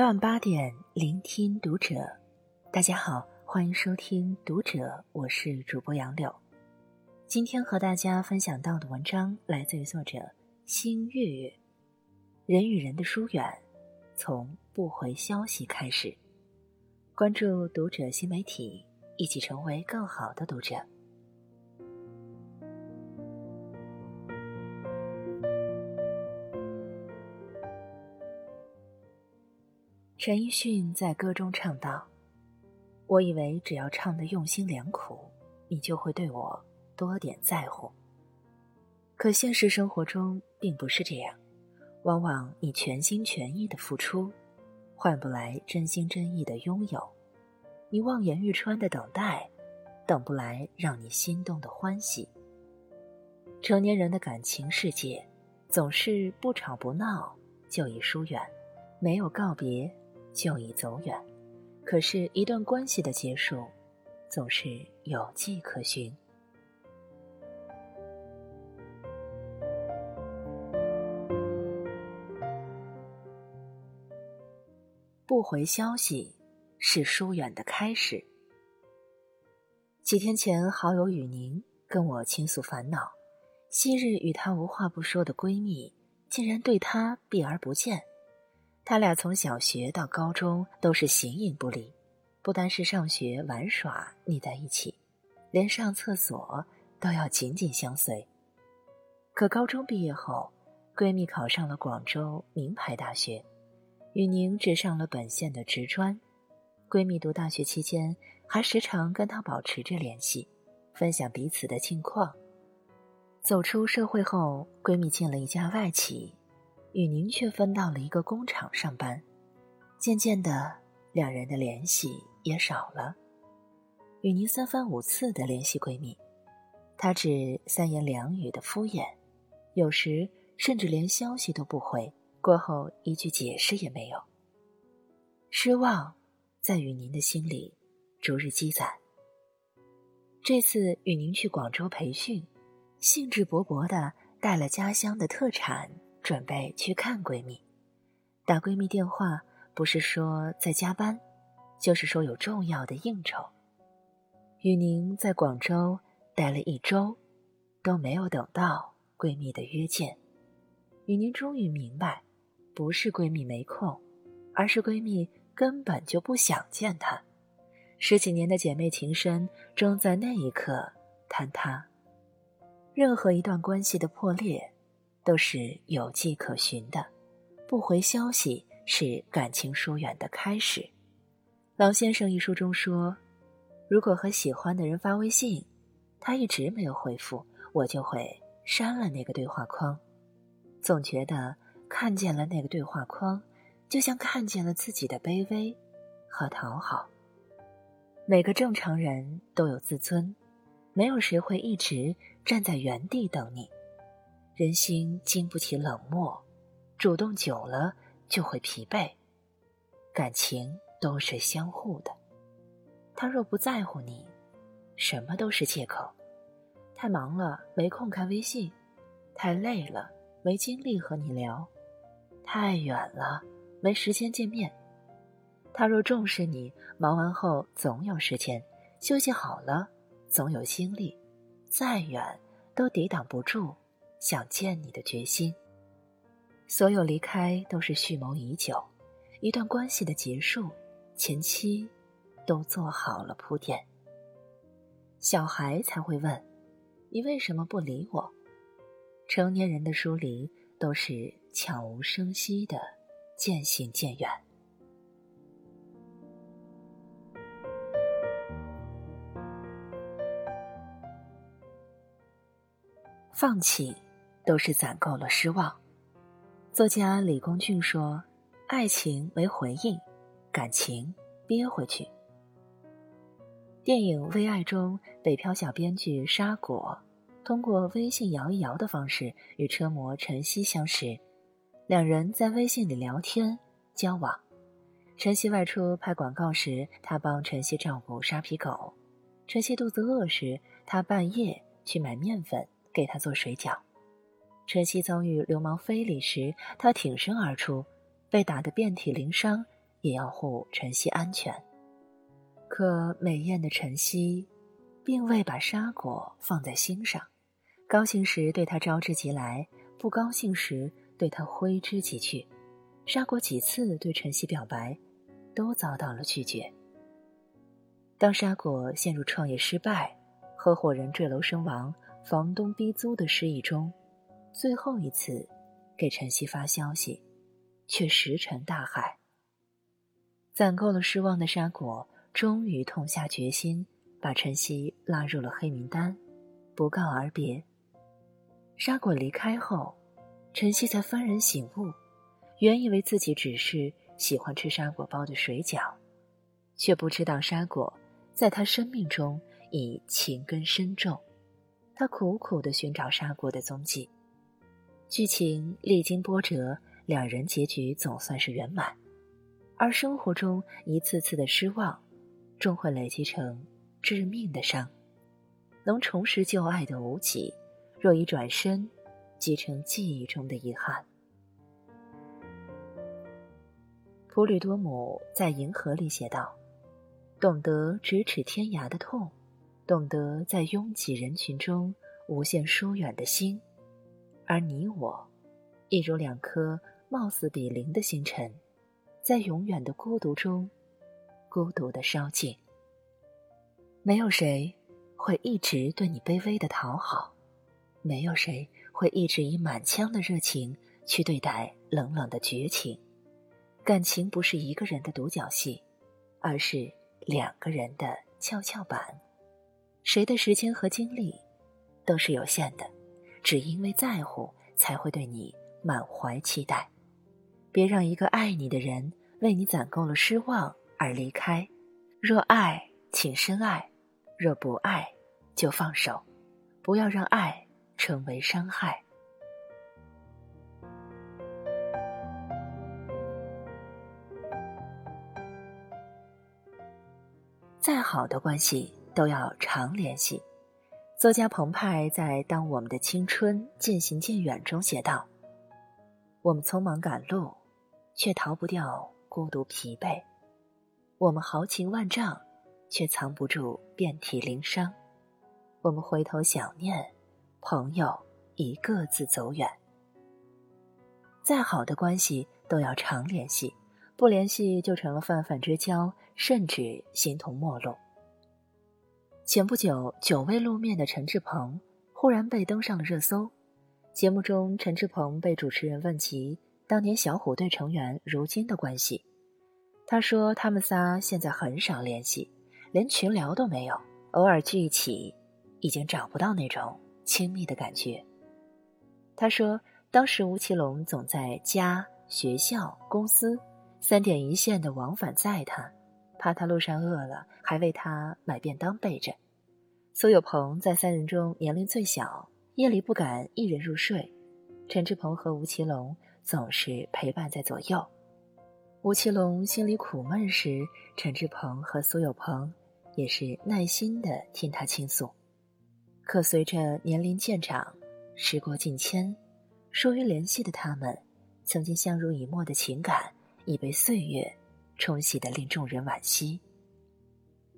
每晚八点，聆听读者。大家好，欢迎收听《读者》，我是主播杨柳。今天和大家分享到的文章来自于作者星月月。人与人的疏远，从不回消息开始。关注《读者》新媒体，一起成为更好的读者。陈奕迅在歌中唱道：“我以为只要唱的用心良苦，你就会对我多点在乎。可现实生活中并不是这样，往往你全心全意的付出，换不来真心真意的拥有；你望眼欲穿的等待，等不来让你心动的欢喜。成年人的感情世界，总是不吵不闹就已疏远，没有告别。”就已走远，可是，一段关系的结束，总是有迹可循。不回消息是疏远的开始。几天前，好友雨宁跟我倾诉烦恼：昔日与她无话不说的闺蜜，竟然对她避而不见。他俩从小学到高中都是形影不离，不单是上学玩耍腻在一起，连上厕所都要紧紧相随。可高中毕业后，闺蜜考上了广州名牌大学，雨宁只上了本县的职专。闺蜜读大学期间，还时常跟她保持着联系，分享彼此的近况。走出社会后，闺蜜进了一家外企。与宁却分到了一个工厂上班，渐渐的，两人的联系也少了。与宁三番五次的联系闺蜜，她只三言两语的敷衍，有时甚至连消息都不回，过后一句解释也没有。失望在雨宁的心里逐日积攒。这次雨宁去广州培训，兴致勃勃的带了家乡的特产。准备去看闺蜜，打闺蜜电话不是说在加班，就是说有重要的应酬。雨宁在广州待了一周，都没有等到闺蜜的约见。雨宁终于明白，不是闺蜜没空，而是闺蜜根本就不想见她。十几年的姐妹情深，终在那一刻坍塌。任何一段关系的破裂。都是有迹可循的，不回消息是感情疏远的开始。老先生一书中说，如果和喜欢的人发微信，他一直没有回复，我就会删了那个对话框。总觉得看见了那个对话框，就像看见了自己的卑微和讨好。每个正常人都有自尊，没有谁会一直站在原地等你。人心经不起冷漠，主动久了就会疲惫。感情都是相互的，他若不在乎你，什么都是借口。太忙了没空看微信，太累了没精力和你聊，太远了没时间见面。他若重视你，忙完后总有时间，休息好了总有精力，再远都抵挡不住。想见你的决心。所有离开都是蓄谋已久，一段关系的结束，前期都做好了铺垫。小孩才会问：“你为什么不理我？”成年人的疏离都是悄无声息的，渐行渐远。放弃。都是攒够了失望。作家李公俊说：“爱情没回应，感情憋回去。”电影《微爱》中，北漂小编剧沙果通过微信摇一摇的方式与车模陈曦相识，两人在微信里聊天交往。陈曦外出拍广告时，他帮陈曦照顾沙皮狗；陈曦肚子饿时，他半夜去买面粉给他做水饺。晨曦遭遇流氓非礼时，他挺身而出，被打得遍体鳞伤，也要护晨曦安全。可美艳的晨曦，并未把沙果放在心上，高兴时对他招之即来，不高兴时对他挥之即去。沙果几次对晨曦表白，都遭到了拒绝。当沙果陷入创业失败、合伙人坠楼身亡、房东逼租的失意中，最后一次给晨曦发消息，却石沉大海。攒够了失望的沙果。终于痛下决心，把晨曦拉入了黑名单，不告而别。沙果离开后，晨曦才幡然醒悟，原以为自己只是喜欢吃沙果包的水饺，却不知道沙果在他生命中已情根深重。他苦苦的寻找沙果的踪迹，剧情历经波折，两人结局总算是圆满，而生活中一次次的失望。终会累积成致命的伤。能重拾旧爱的无几，若一转身，即成记忆中的遗憾。普吕多姆在《银河》里写道：“懂得咫尺天涯的痛，懂得在拥挤人群中无限疏远的心，而你我，亦如两颗貌似比邻的星辰，在永远的孤独中。”孤独的烧尽。没有谁会一直对你卑微的讨好，没有谁会一直以满腔的热情去对待冷冷的绝情。感情不是一个人的独角戏，而是两个人的跷跷板。谁的时间和精力都是有限的，只因为在乎，才会对你满怀期待。别让一个爱你的人为你攒够了失望。而离开，若爱，请深爱；若不爱，就放手，不要让爱成为伤害。再好的关系都要常联系。作家澎湃在《当我们的青春渐行渐远》中写道：“我们匆忙赶路，却逃不掉孤独疲惫。”我们豪情万丈，却藏不住遍体鳞伤。我们回头想念，朋友已各自走远。再好的关系都要常联系，不联系就成了泛泛之交，甚至形同陌路。前不久，久未露面的陈志朋忽然被登上了热搜。节目中，陈志朋被主持人问及当年小虎队成员如今的关系。他说：“他们仨现在很少联系，连群聊都没有，偶尔聚一起，已经找不到那种亲密的感觉。”他说：“当时吴奇隆总在家、学校、公司三点一线的往返载他，怕他路上饿了，还为他买便当备着。苏有朋在三人中年龄最小，夜里不敢一人入睡，陈志朋和吴奇隆总是陪伴在左右。”吴奇隆心里苦闷时，陈志朋和苏有朋也是耐心的听他倾诉。可随着年龄渐长，时过境迁，疏于联系的他们，曾经相濡以沫的情感已被岁月冲洗的令众人惋惜。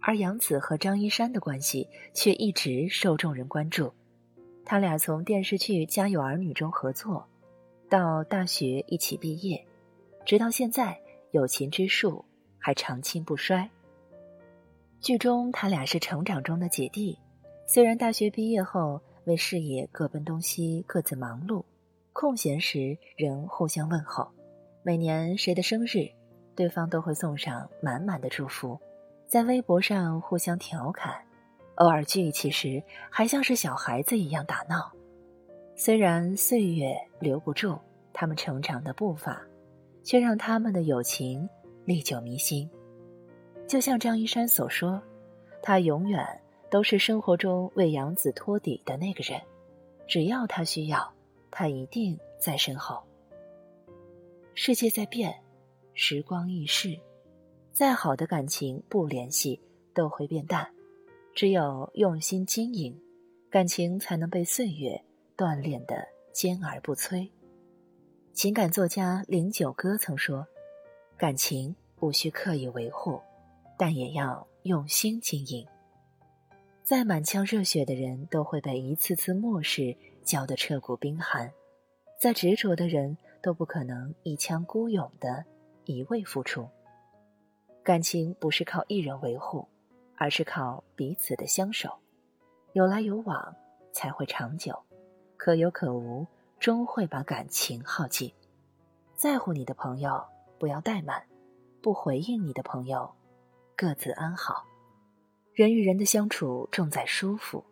而杨紫和张一山的关系却一直受众人关注。他俩从电视剧《家有儿女》中合作，到大学一起毕业，直到现在。友情之树还长青不衰。剧中他俩是成长中的姐弟，虽然大学毕业后为事业各奔东西，各自忙碌，空闲时仍互相问候。每年谁的生日，对方都会送上满满的祝福，在微博上互相调侃，偶尔聚一起时还像是小孩子一样打闹。虽然岁月留不住他们成长的步伐。却让他们的友情历久弥新。就像张一山所说，他永远都是生活中为杨子托底的那个人，只要他需要，他一定在身后。世界在变，时光易逝，再好的感情不联系都会变淡，只有用心经营，感情才能被岁月锻炼的坚而不摧。情感作家林九歌曾说：“感情无需刻意维护，但也要用心经营。再满腔热血的人，都会被一次次漠视浇得彻骨冰寒；再执着的人，都不可能一腔孤勇的一味付出。感情不是靠一人维护，而是靠彼此的相守，有来有往才会长久。可有可无，终会把感情耗尽。在乎你的朋友，不要怠慢；不回应你的朋友，各自安好。人与人的相处重在舒服，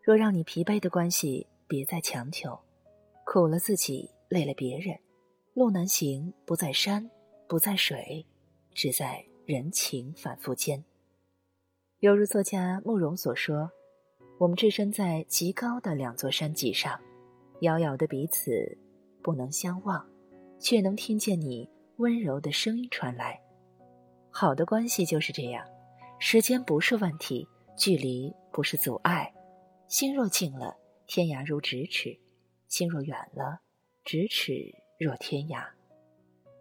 若让你疲惫的关系，别再强求。苦了自己，累了别人，路难行，不在山，不在水，只在人情反复间。犹如作家慕容所说：“我们置身在极高的两座山脊上。”遥遥的彼此，不能相望，却能听见你温柔的声音传来。好的关系就是这样，时间不是问题，距离不是阻碍。心若近了，天涯如咫尺；心若远了，咫尺若天涯。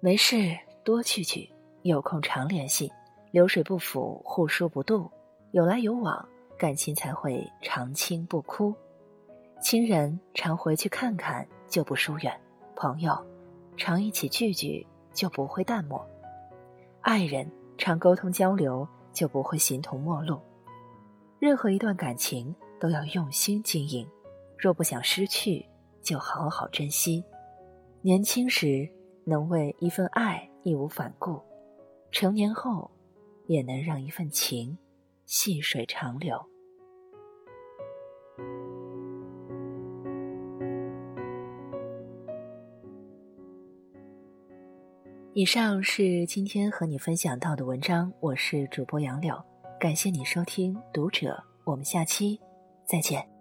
没事多聚聚，有空常联系。流水不腐，互疏不渡，有来有往，感情才会长青不枯。亲人常回去看看，就不疏远；朋友常一起聚聚，就不会淡漠；爱人常沟通交流，就不会形同陌路。任何一段感情都要用心经营，若不想失去，就好好珍惜。年轻时能为一份爱义无反顾，成年后也能让一份情细水长流。以上是今天和你分享到的文章，我是主播杨柳，感谢你收听《读者》，我们下期再见。